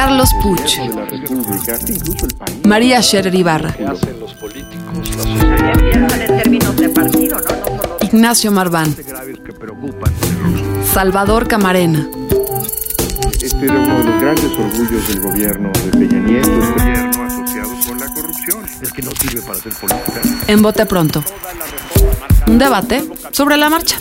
Carlos Puch. María Scherer Ibarra. Ignacio Marván. Salvador Camarena. Este era uno de los grandes orgullos del gobierno de Peña Nieto. El gobierno asociado con la corrupción. Es que no sirve para hacer política. En Bote Pronto. Un debate sobre la marcha.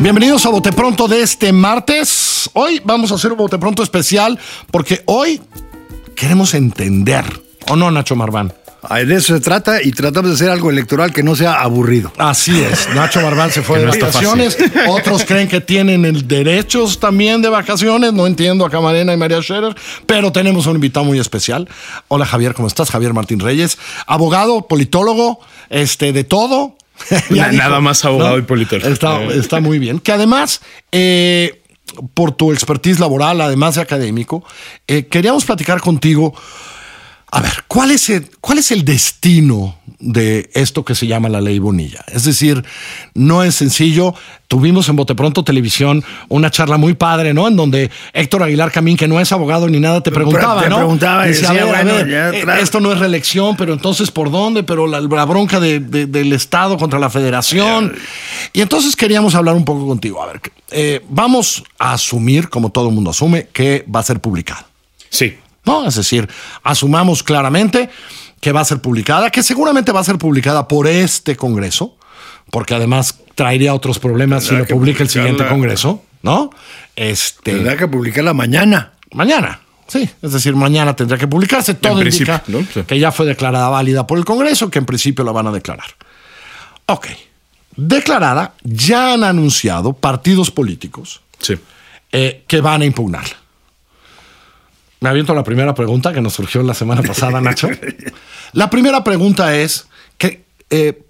Bienvenidos a Bote Pronto de este martes. Hoy vamos a hacer un Bote Pronto especial porque hoy queremos entender. ¿O no, Nacho Marván? De eso se trata y tratamos de hacer algo electoral que no sea aburrido. Así es. Nacho Marván se fue de no vacaciones. Otros creen que tienen el derechos también de vacaciones. No entiendo a Camarena y María Scherer, pero tenemos un invitado muy especial. Hola Javier, ¿cómo estás? Javier Martín Reyes, abogado, politólogo, este, de todo. Nada más abogado y politólogo. Está, Eh. está muy bien. Que además, eh, por tu expertise laboral, además de académico, eh, queríamos platicar contigo. A ver, ¿cuál es, el, ¿cuál es el destino de esto que se llama la ley Bonilla? Es decir, no es sencillo. Tuvimos en Bote Pronto Televisión una charla muy padre, ¿no? En donde Héctor Aguilar Camín, que no es abogado ni nada, te preguntaba, te ¿no? preguntaba y Decía, decía, a ver, a bueno, ver, ya, eh, claro. esto no es reelección, pero entonces ¿por dónde? Pero la, la bronca de- de- del Estado contra la Federación. Y entonces queríamos hablar un poco contigo. A ver, eh, vamos a asumir, como todo el mundo asume, que va a ser publicado. Sí. ¿No? Es decir, asumamos claramente que va a ser publicada, que seguramente va a ser publicada por este Congreso, porque además traería otros problemas si lo publica el siguiente. Congreso, ¿no? Este, Tendrá que publicarla mañana. mañana. Sí, es decir, mañana tendrá que publicarse. Todo principio, indica ¿no? Sí. que ya fue declarada válida por el Congreso, que en principio la van a declarar. Ok. Declarada, ya han anunciado partidos políticos Sí. eh, que van a impugnarla. Me aviento la primera pregunta que nos surgió la semana pasada, Nacho. La primera pregunta es que, eh,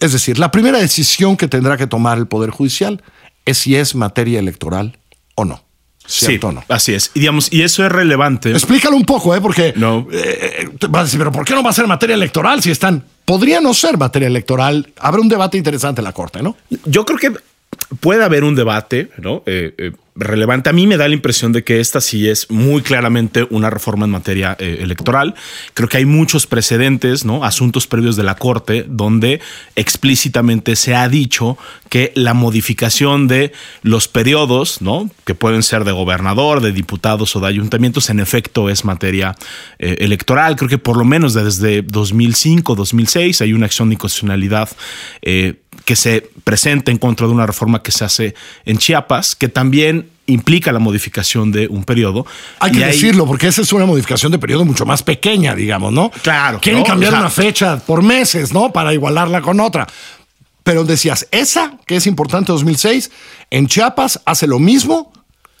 es decir, la primera decisión que tendrá que tomar el Poder Judicial es si es materia electoral o no. ¿Cierto sí, o no? así es. Y digamos, y eso es relevante. Explícalo un poco, ¿eh? Porque No. eh, vas a decir, pero ¿por qué no va a ser materia electoral si están? Podría no ser materia electoral. Habrá un debate interesante en la Corte, ¿no? Yo creo que puede haber un debate, ¿no? Eh, eh, relevante. A mí me da la impresión de que esta sí es muy claramente una reforma en materia eh, electoral. Creo que hay muchos precedentes, ¿no? Asuntos previos de la Corte donde explícitamente se ha dicho que la modificación de los periodos, ¿no? Que pueden ser de gobernador, de diputados o de ayuntamientos, en efecto es materia electoral. Creo que por lo menos desde 2005, 2006 hay una acción de inconstitucionalidad que se presenta en contra de una reforma que se hace en Chiapas, que también implica la modificación de un periodo. Hay que decirlo, porque esa es una modificación de periodo mucho más pequeña, digamos, ¿no? Claro, Quieren ¿no? cambiar O sea- una fecha por meses, ¿no? Para igualarla con otra. Pero decías, esa, que es importante 2006, en Chiapas hace lo mismo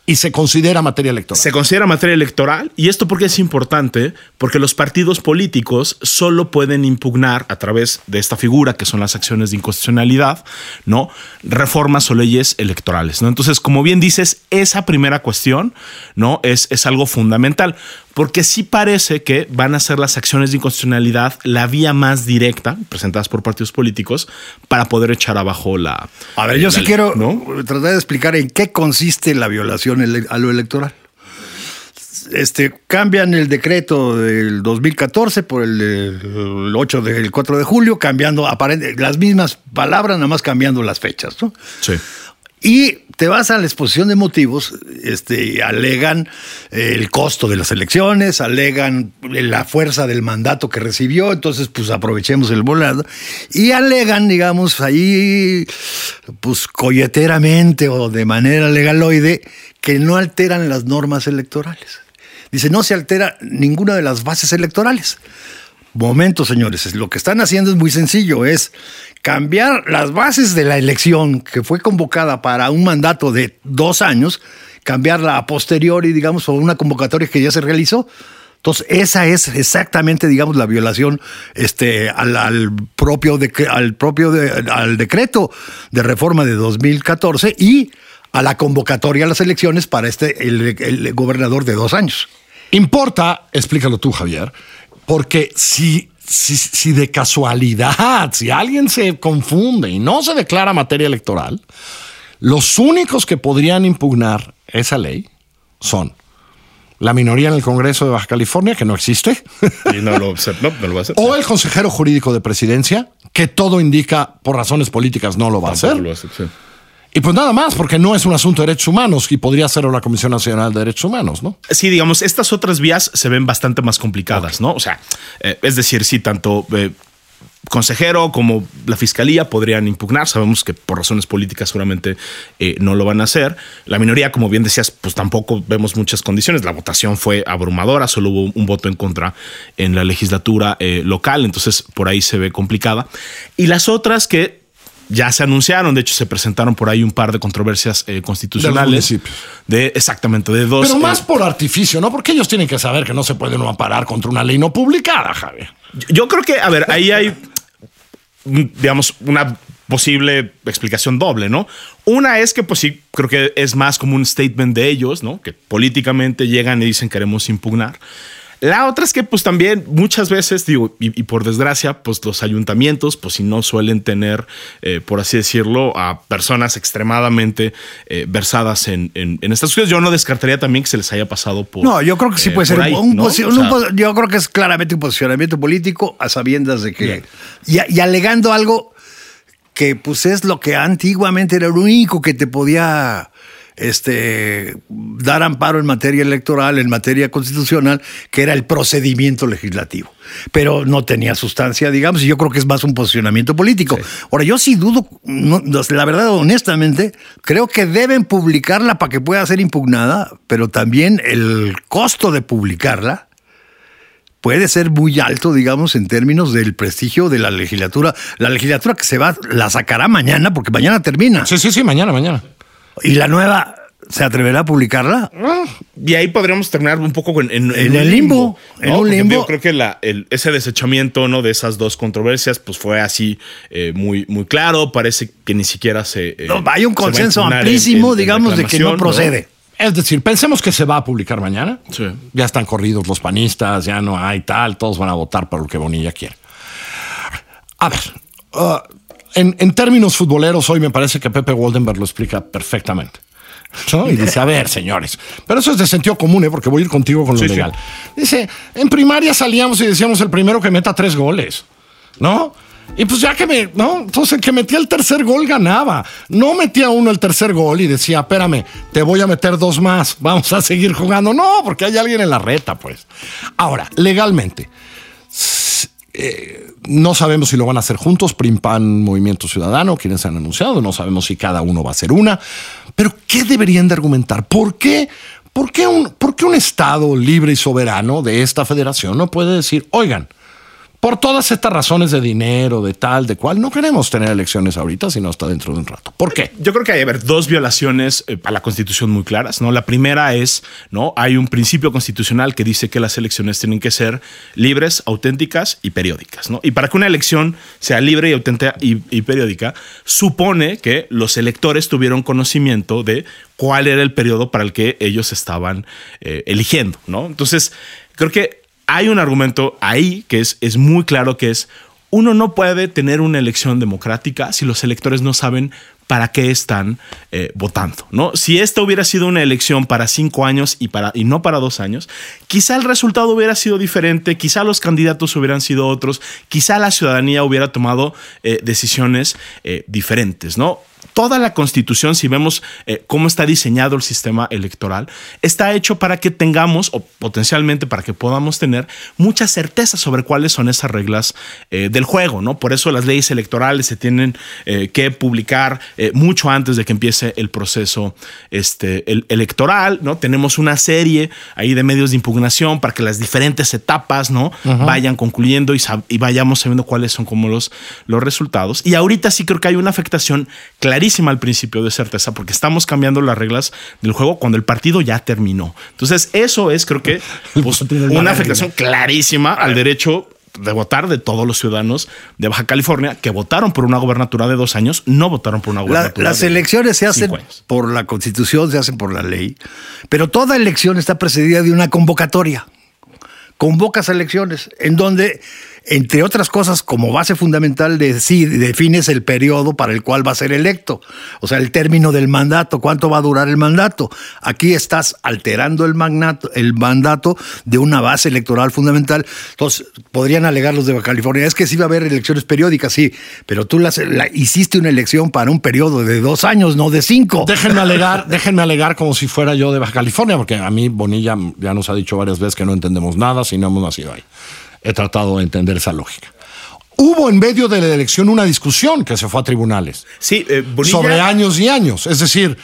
y se considera materia electoral. Se considera materia electoral y esto porque es importante, porque los partidos políticos solo pueden impugnar a través de esta figura que son las acciones de inconstitucionalidad, ¿no? Reformas o leyes electorales, ¿no? Entonces, como bien dices, esa primera cuestión, ¿no? Es, es algo fundamental, porque sí parece que van a ser las acciones de inconstitucionalidad la vía más directa presentadas por partidos políticos para poder echar abajo la... A ver, yo sí ley, quiero ¿no? tratar de explicar en qué consiste la violación a lo electoral. Este, cambian el decreto del 2014 por el, del 8 del 4 de julio, cambiando aparente- las mismas palabras, nada más cambiando las fechas, ¿no? Sí. Y te vas a la exposición de motivos, este, alegan eh, el costo de las elecciones, alegan la fuerza del mandato que recibió, entonces pues aprovechemos el volado, y alegan, digamos, ahí, pues colleteramente o de manera legaloide, que no alteran las normas electorales. Dice, no se altera ninguna de las bases electorales. Momento, señores, lo que están haciendo es muy sencillo, es cambiar las bases de la elección que fue convocada para un mandato de dos años, cambiarla a posteriori, digamos, o una convocatoria que ya se realizó. Entonces, esa es exactamente, digamos, la violación este, al, propio, al, propio al decreto de reforma de 2014 y a la convocatoria a las elecciones para este, el, gobernador de dos años. Importa, explícalo tú, Javier, porque si, si, si, de casualidad, si alguien se confunde y no se declara materia electoral, los únicos que podrían impugnar esa ley son la minoría en el Congreso de Baja California, que no existe. O el consejero jurídico de presidencia, que todo indica por razones políticas no lo va a hacer. Y pues nada más, porque no es un asunto de derechos humanos y podría ser la Comisión Nacional de Derechos Humanos, ¿no? Sí, digamos, estas otras vías se ven bastante más complicadas, ¿no? O sea, eh, es decir, sí, tanto eh, consejero como la fiscalía podrían impugnar. Sabemos que por razones políticas seguramente eh, no lo van a hacer. La minoría, como bien decías, pues tampoco vemos muchas condiciones. La votación fue abrumadora, solo hubo un voto en contra en la legislatura eh, local, entonces por ahí se ve complicada. Y las otras que ya se anunciaron, de hecho se presentaron por ahí un par de controversias eh, constitucionales. De, exactamente, de dos. Pero más por artificio, ¿no? Porque ellos tienen que saber que no se puede uno amparar contra una ley no publicada, Javier. Yo creo que, a ver, ahí hay digamos, una posible explicación doble, ¿no? Una es que, pues sí, creo que es más como un statement de ellos, ¿no? Que políticamente llegan y dicen queremos impugnar. La otra es que, pues también muchas veces, digo, y, por desgracia, pues los ayuntamientos, pues si no suelen tener, eh, por así decirlo, a personas extremadamente eh, versadas en, estas cosas. Yo no descartaría también que se les haya pasado por. No, yo creo que sí eh, puede ser un, Yo creo que es claramente un posicionamiento político a sabiendas de que. y alegando algo que, pues es lo que antiguamente era lo único que te podía este, dar amparo en materia electoral, en materia constitucional, que era el procedimiento legislativo. Pero no tenía sustancia, digamos, y yo creo que es más un posicionamiento político. Ahora, yo sí dudo, la verdad, honestamente, creo que deben publicarla para que pueda ser impugnada, pero también el costo de publicarla puede ser muy alto, digamos, en términos del prestigio de la legislatura. La legislatura que se va, la sacará mañana, porque mañana termina. Sí, sí, sí, mañana, mañana. ¿Y la nueva se atreverá a publicarla? y ahí podríamos terminar un poco en, el limbo. En un limbo. Yo creo que la, ese desechamiento ¿no? de esas dos controversias pues fue así eh, muy, muy claro. Parece que ni siquiera se. Eh, no, hay un consenso amplísimo, digamos, de que no procede. Es decir, pensemos que se va a publicar mañana. Ya están corridos los panistas, ya no hay tal, todos van a votar por lo que Bonilla quiere. A ver, uh, en, en términos futboleros, hoy me parece que Pepe Waldenberg lo explica perfectamente. Y dice, a ver, señores, pero eso es de sentido común, ¿eh? porque voy a ir contigo con lo legal. Dice, en primaria salíamos y decíamos el primero que meta tres goles, ¿no? Y pues ya que me, ¿no? Entonces el que metía el tercer gol ganaba. No metía uno el tercer gol y decía, espérame, te voy a meter dos más, vamos a seguir jugando. No, porque hay alguien en la reta, pues. Ahora, legalmente, eh, no sabemos si lo van a hacer juntos, PRIM, PAN, Movimiento Ciudadano, quienes han anunciado, no sabemos si cada uno va a hacer una, pero ¿qué deberían de argumentar? ¿Por qué? ¿Por qué un, por qué un Estado libre y soberano de esta federación no puede decir, oigan, por todas estas razones de dinero, de tal, de cual, no queremos tener elecciones ahorita, sino hasta dentro de un rato. ¿Por qué? Yo creo que hay ver, dos violaciones eh, a la Constitución muy claras. ¿no? La primera es, ¿no? Hay un principio constitucional que dice que las elecciones tienen que ser libres, auténticas y periódicas. ¿no? Y para que una elección sea libre y auténtica y, periódica, supone que los electores tuvieron conocimiento de cuál era el periodo para el que ellos estaban eh, eligiendo. ¿no? Entonces, creo que hay un argumento ahí que es, es muy claro que es uno no puede tener una elección democrática si los electores no saben para qué están eh, votando. ¿no? Si esta hubiera sido una elección para cinco años y, para, y no para dos años, quizá el resultado hubiera sido diferente, quizá los candidatos hubieran sido otros, quizá la ciudadanía hubiera tomado eh, decisiones eh, diferentes. ¿no? Toda la constitución, si vemos eh, cómo está diseñado el sistema electoral, está hecho para que tengamos, o potencialmente para que podamos tener, mucha certeza sobre cuáles son esas reglas eh, del juego, ¿no? Por eso las leyes electorales se tienen eh, que publicar mucho antes de que empiece el proceso este, el- electoral, ¿no? Tenemos una serie ahí de medios de impugnación para que las diferentes etapas, ¿no? Vayan concluyendo y, vayamos sabiendo cuáles son como los, los resultados. Y ahorita sí creo que hay una afectación clarísima al principio de certeza porque estamos cambiando las reglas del juego cuando el partido ya terminó. Entonces, eso es creo que pues, una afectación clarísima al derecho de votar de todos los ciudadanos de Baja California que votaron por una gobernatura de dos años, no votaron por una La- gobernatura las de elecciones se hacen por la constitución, se hacen por la ley, pero toda elección está precedida de una convocatoria. Convocas a elecciones en donde, entre otras cosas, como base fundamental, de, sí, defines el periodo para el cual va a ser electo. O sea, el término del mandato, cuánto va a durar el mandato. Aquí estás alterando el, magnato- el mandato de una base electoral fundamental. Entonces, podrían alegar los de Baja California, es que sí va a haber elecciones periódicas, sí, pero tú las, la- hiciste una elección para un periodo de dos años, no de cinco. Déjenme alegar, déjenme alegar como si fuera yo de Baja California, porque a mí Bonilla ya nos ha dicho varias veces que no entendemos nada si no hemos nacido ahí. He tratado de entender esa lógica. Hubo en medio de la elección una discusión que se fue a tribunales Sí, eh, sobre años y años. Es decir,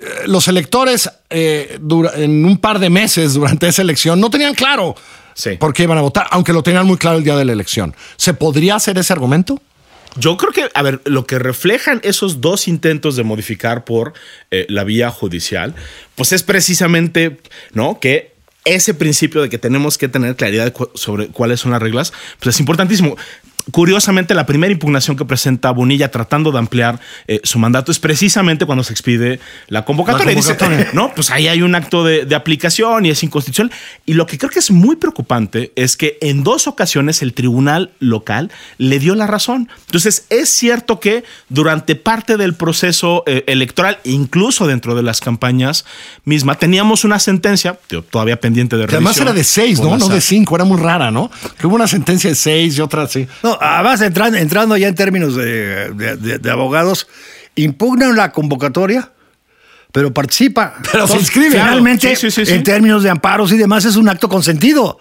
eh, los electores eh, en un par de meses durante esa elección no tenían claro Sí. por qué iban a votar, aunque lo tenían muy claro el día de la elección. ¿Se podría hacer ese argumento? Yo creo que, a ver, lo que reflejan esos dos intentos de modificar por eh, la vía judicial, pues es precisamente, ¿no? Que ese principio de que tenemos que tener claridad sobre cuáles son las reglas, pues es importantísimo. Curiosamente, la primera impugnación que presenta Bonilla tratando de ampliar eh, su mandato es precisamente cuando se expide la convocatoria. La dice, no, pues ahí hay un acto de, de aplicación y es inconstitucional. Y lo que creo que es muy preocupante es que en dos ocasiones el tribunal local le dio la razón. Entonces, es cierto que durante parte del proceso eh, electoral, incluso dentro de las campañas mismas, teníamos una sentencia, tío, todavía pendiente de Que además revisión, era de seis, ¿no? No de cinco, era muy rara, ¿no? Que hubo una sentencia de seis y otra así. No, además, entrando, entrando ya en términos de, de- de- de abogados, impugnan la convocatoria, pero participa. Pero se inscribe. Finalmente, Sí, sí, sí, sí. en términos de amparos y demás, es un acto consentido.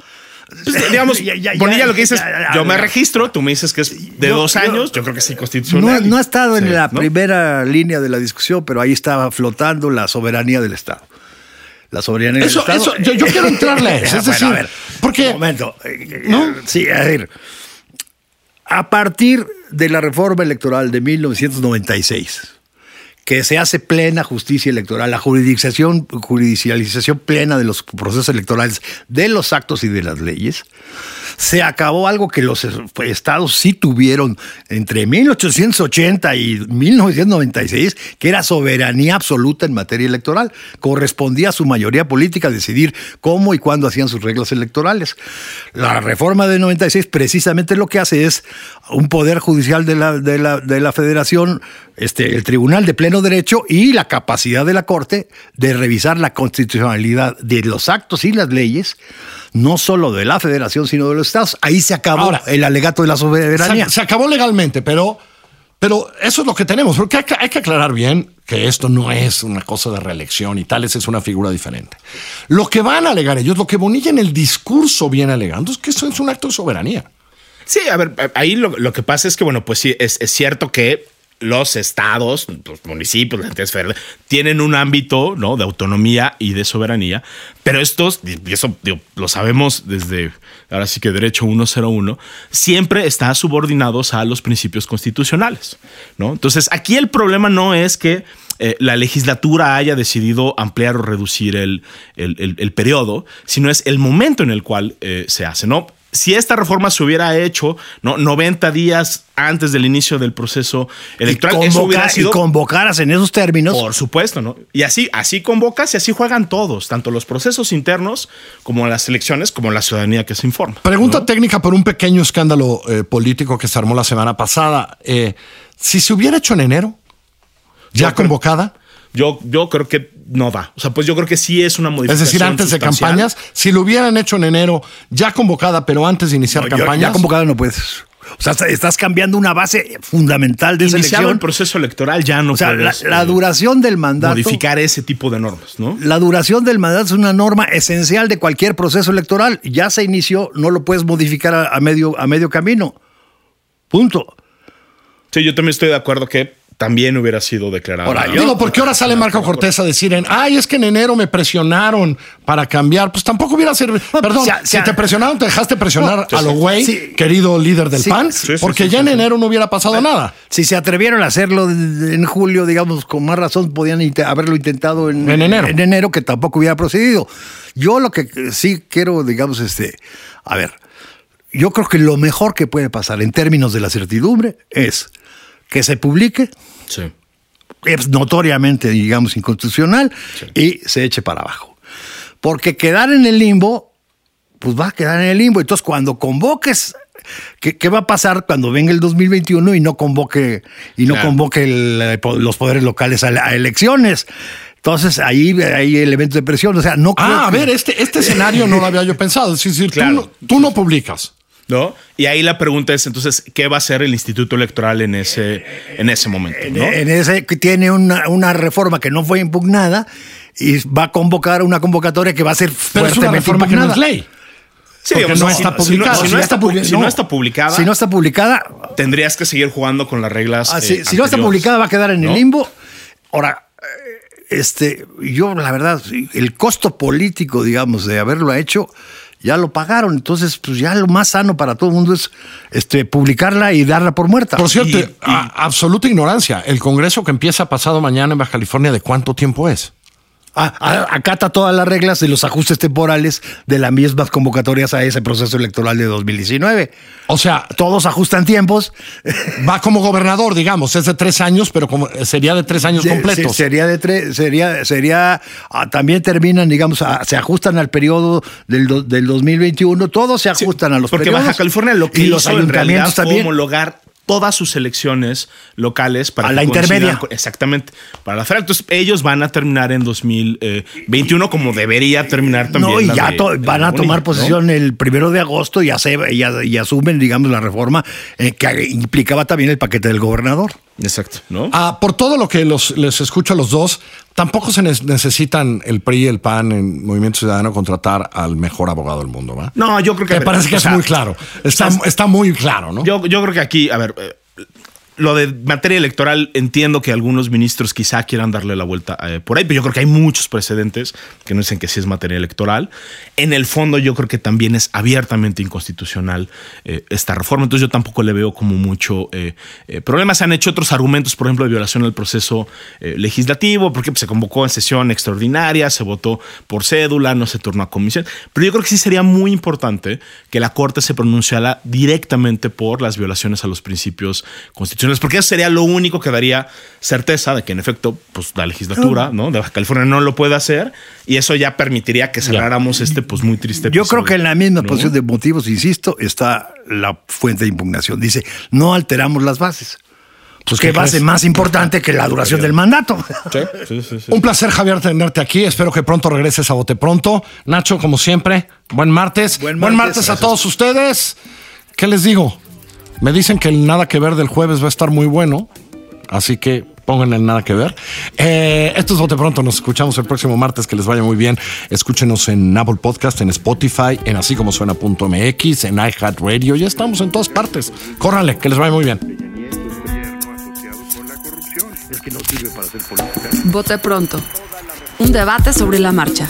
Pues, digamos, Ya, Bonilla lo que dices, yo me registro, tú me dices que es de Yo- dos años, yo creo que sí constitucional. no ha estado en la ¿no? primera línea de la discusión, pero ahí estaba flotando la soberanía del Estado. La soberanía Eso, del Estado. eso, yo, yo quiero entrarle a eso. Es Bueno, decir, a ver, porque Un momento. Eh, ¿No? eh, Sí, a ver. A partir de la reforma electoral de 1996, que se hace plena justicia electoral, la jurisdicción, judicialización plena de los procesos electorales, de los actos y de las leyes, se acabó algo que los estados sí tuvieron entre 1880 y 1996, que era soberanía absoluta en materia electoral. Correspondía a su mayoría política decidir cómo y cuándo hacían sus reglas electorales. La reforma de 96 precisamente lo que hace es un poder judicial de la, de la, de la federación, este, el tribunal de pleno derecho y la capacidad de la Corte de revisar la constitucionalidad de los actos y las leyes, no solo de la federación, sino de los estados. Ahí se acabó Ahora, el alegato de la soberanía. se, se acabó legalmente, pero, pero eso es lo que tenemos. Porque hay que, hay que aclarar bien que esto no es una cosa de reelección y tal, esa es una figura diferente. Lo que van a alegar ellos, lo que Bonilla en el discurso viene alegando, es que eso es un acto de soberanía. Sí, a ver, ahí lo, lo que pasa es que, bueno, pues sí, es, es cierto que los estados, los municipios, las entidades tienen un ámbito ¿no? de autonomía y de soberanía, pero estos, y eso lo sabemos desde ahora sí que derecho 101, siempre están subordinados a los principios constitucionales. ¿no? Entonces, aquí el problema no es que eh, la legislatura haya decidido ampliar o reducir el, el, periodo, sino es el momento en el cual eh, se hace. Si esta reforma se hubiera hecho ¿no? 90 días antes del inicio del proceso electoral, y, eso convoca- hubiera sido y convocaras en esos términos. por supuesto, ¿no? Y así, así convocas y así juegan todos, tanto los procesos internos como las elecciones, como la ciudadanía que se informa. Pregunta técnica por un pequeño escándalo eh, político que se armó la semana pasada. Eh, si se hubiera hecho en enero, ya convocada, Yo, yo creo que no da. O sea, pues yo creo que sí es una es modificación. decir, antes de campañas, si lo hubieran hecho en enero, ya convocada, pero antes de iniciar No, campañas. ya convocado no puedes. O sea, está- estás cambiando una base fundamental de Iniciado el elección. proceso electoral ya no O sea, la eh, duración del mandato. modificar ese tipo de normas, ¿no? La duración del mandato es una norma esencial de cualquier proceso electoral. Ya se inició, no lo puedes modificar a, a medio, a medio camino. Punto. Sí, yo también estoy de acuerdo que también hubiera sido declarada. Ahora, yo- Digo, porque ahora sale Marco Cortés a decir en, ay, es que en enero me presionaron para cambiar. Pues tampoco hubiera sido. Perdón, si te presionaron, te dejaste presionar No, a lo güey, sí. querido líder del Sí, PAN, sí, porque sí, ya sí, en sí. enero no hubiera pasado nada. Si se atrevieron a hacerlo en julio, digamos, con más razón podían haberlo intentado en, En enero. En enero, que tampoco hubiera procedido. Yo lo que sí quiero, digamos, este, a ver, yo creo que lo mejor que puede pasar en términos de la certidumbre es que se publique, Sí. es notoriamente, digamos, inconstitucional y se eche para abajo. Porque quedar en el limbo, pues va a quedar en el limbo. Entonces, cuando convoques, ¿qué, qué va a pasar cuando venga el 2021 y no convoque, y no Claro. convoque el, eh, los poderes locales a, elecciones? Entonces, ahí hay elementos de presión. O sea, no creo Ah, a que- ver, este, este escenario no lo había yo pensado. Es decir, Claro. tú, no, tú no publicas. ¿No? Y ahí la pregunta es, entonces, ¿qué va a hacer el Instituto Electoral en ese, en ese momento? En, ¿no? en ese tiene una, una reforma que no fue impugnada y va a convocar una convocatoria que va a ser Pero es una fuertemente reforma que no es ley. Sí, porque no si- está publicada. Si no, está, publicada, Si no está publicada, tendrías que seguir jugando con las reglas. Ah, eh, si, si no está publicada va a quedar en ¿no? el limbo. Ahora, este, yo la verdad, el costo político, digamos, de haberlo hecho, ya lo pagaron. Entonces, pues ya lo más sano para todo el mundo es este, publicarla y darla por muerta. Por cierto, Y- y- a- absoluta ignorancia. El congreso que empieza pasado mañana en Baja California, ¿de cuánto tiempo es? Ah, ah, acata todas las reglas de los ajustes temporales de las mismas convocatorias a ese proceso electoral de 2019. O sea, Todos ajustan tiempos. va como gobernador, digamos, es de tres años, pero como sería de tres años completos. se- Sería de tres, sería, sería, ah, también terminan, digamos, a- se ajustan al periodo del, do- del 2021, todos se Sí, ajustan a los Porque periodos. Baja California lo que y hizo los en realidad ayuntamientos fue también. homologar todas sus elecciones locales para A que la intermedia. exactamente. Para la federal. Entonces, ellos van a terminar en 2021 como debería terminar también. No, y ya de- to- de van a tomar ¿no? posesión el primero de agosto y, hace- y, asumen, digamos, la reforma eh, que implicaba también el paquete del gobernador. Exacto, ¿no? Ah, por todo lo que los, les escucho a los dos, tampoco se ne- necesitan el PRI y el PAN en Movimiento Ciudadano contratar al mejor abogado del mundo, ¿va? No, yo creo que. Me parece que o es muy claro. Está, está muy claro, ¿no? Yo, yo creo que aquí, a ver, eh, lo de materia electoral, entiendo que algunos ministros quizá quieran darle la vuelta eh, por ahí, pero yo creo que hay muchos precedentes que no dicen que sí es materia electoral. En el fondo, yo creo que también es abiertamente inconstitucional eh, esta reforma, entonces yo tampoco le veo como mucho eh, eh, problema. Se han hecho otros argumentos, por ejemplo, de violación al proceso legislativo, porque se convocó en sesión extraordinaria, se votó por cédula, no se turnó a comisión, pero yo creo que sí sería muy importante que la Corte se pronunciara directamente por las violaciones a los principios constitucionales, porque eso sería lo único que daría certeza de que en efecto, pues la legislatura, ¿no? De Baja California no lo puede hacer y eso ya permitiría que cerráramos este, pues muy triste. Yo creo que en la misma ¿no? posición de motivos, insisto, está la fuente de impugnación. Dice, no alteramos las bases. Pues ¿qué base crees? más importante que la duración del mandato. Sí, sí, sí, sí. Un placer, Javier, tenerte aquí. Espero que pronto regreses a Bote Pronto. Nacho, como siempre, buen martes. Buen Buen martes. martes, a todos ustedes. ¿Qué les digo? Me dicen que el nada que ver del jueves va a estar muy bueno. Así que pónganle el nada que ver. Eh, esto es Bote Pronto. Nos escuchamos el próximo martes. Que les vaya muy bien. Escúchenos en Apple Podcast, en Spotify, en así como suena.mx, en iHeartRadio. Ya estamos en todas partes. Córranle, que les vaya muy bien. Vote pronto. Un debate sobre la marcha.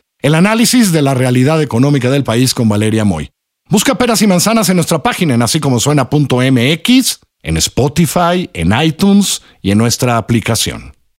el análisis de la realidad económica del país con Valeria Moy. Busca Peras y Manzanas en nuestra página en así como suena.mx, en Spotify, en iTunes y en nuestra aplicación.